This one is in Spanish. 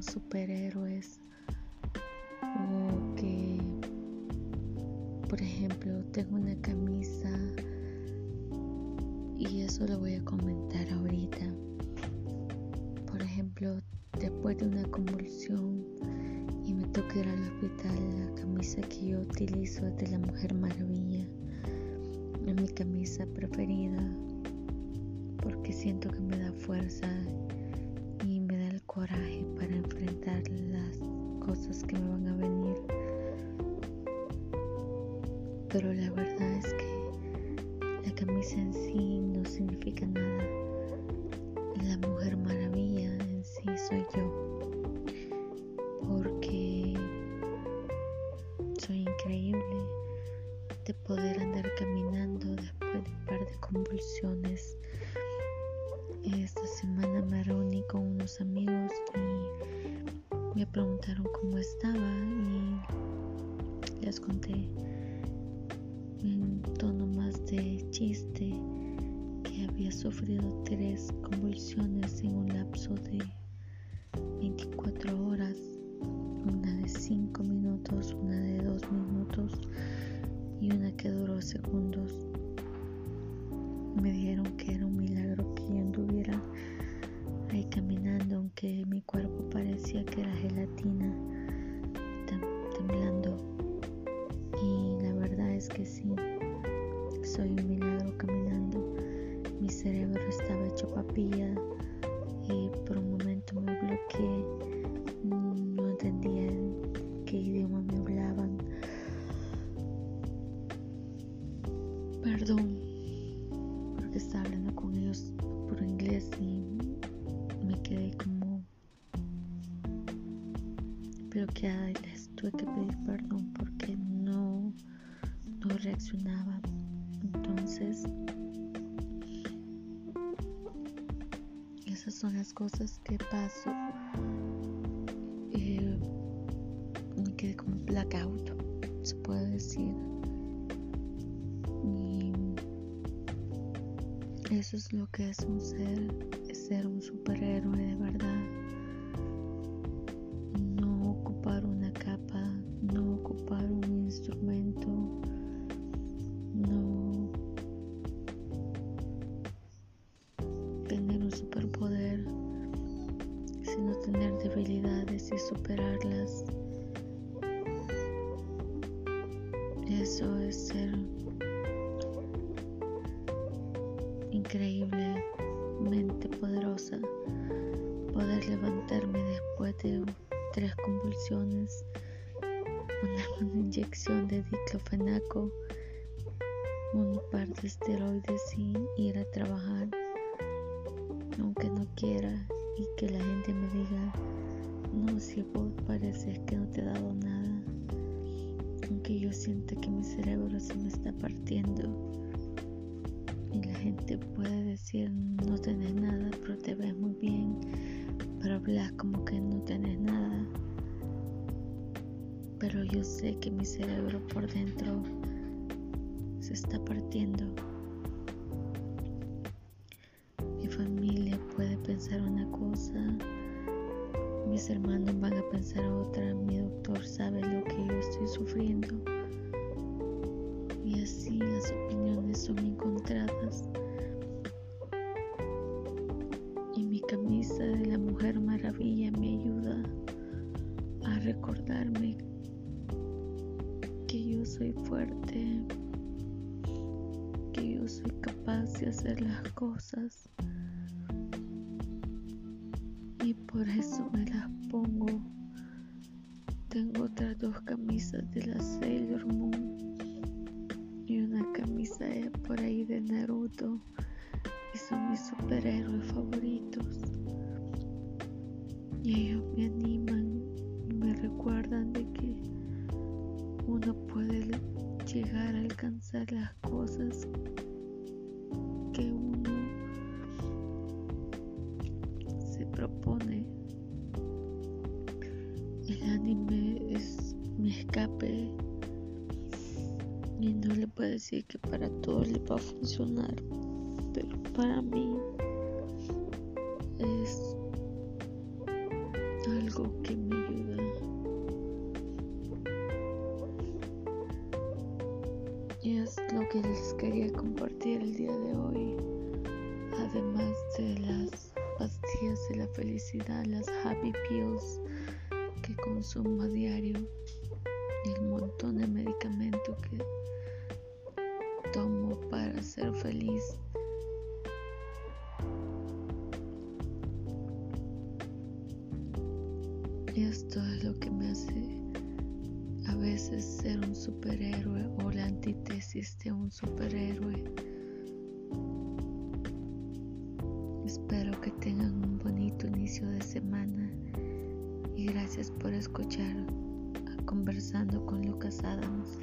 superhéroes o que, por ejemplo, tengo una camisa y eso lo voy a comentar ahorita. Por ejemplo, después de una convulsión y me toca ir al hospital, la camisa que yo utilizo es de la Mujer Maravilla. Es mi camisa preferida porque siento que me da fuerza coraje para enfrentar las cosas que me van a venir. Pero la verdad es que la camisa en sí no significa nada. La mujer maravilla en sí soy yo. Preguntaron cómo estaba y les conté en tono más de chiste que había sufrido tres convulsiones que bloqueada y les tuve que pedir perdón porque no, no reaccionaba. Entonces, esas son las cosas que paso. Eh, me quedé como blackout, se puede decir. Eso es lo que es un ser, ser un superhéroe de verdad. Superarlas. Eso es ser increíblemente poderosa, poder levantarme después de tres convulsiones, una, inyección de diclofenaco, un par de esteroides y ir a trabajar, aunque no quiera y que la gente me diga, no, si vos pareces que no te he dado nada, aunque yo siento que mi cerebro se me está partiendo y la gente puede decir no tenés nada, pero te ves muy bien, pero hablas como que no tenés nada. Pero yo sé que mi cerebro por dentro se está partiendo. Mi familia puede pensar una cosa, mis hermanos van a pensar otra, mi doctor sabe lo que yo estoy sufriendo y así las opiniones son encontradas. Y mi camisa de la Mujer Maravilla me ayuda a recordarme que yo soy fuerte, que yo soy capaz de hacer las cosas. Y por eso me las pongo. Tengo otras dos camisas de la Sailor Moon y una camisa por ahí de Naruto y son mis superhéroes favoritos. Y ellos me animan y me recuerdan de que uno puede llegar a alcanzar las cosas que uno El anime es mi escape y no le puedo decir que para todos le va a funcionar, pero para mí es algo que me ayuda. Y es lo que les quería compartir el día de hoy. Además de las pastillas de la felicidad, las happy pills consumo a diario y el montón de medicamento que tomo para ser feliz. Y esto es lo que me hace a veces ser un superhéroe o la antítesis de un superhéroe. Gracias por escuchar a Conversando con Lucas Adams.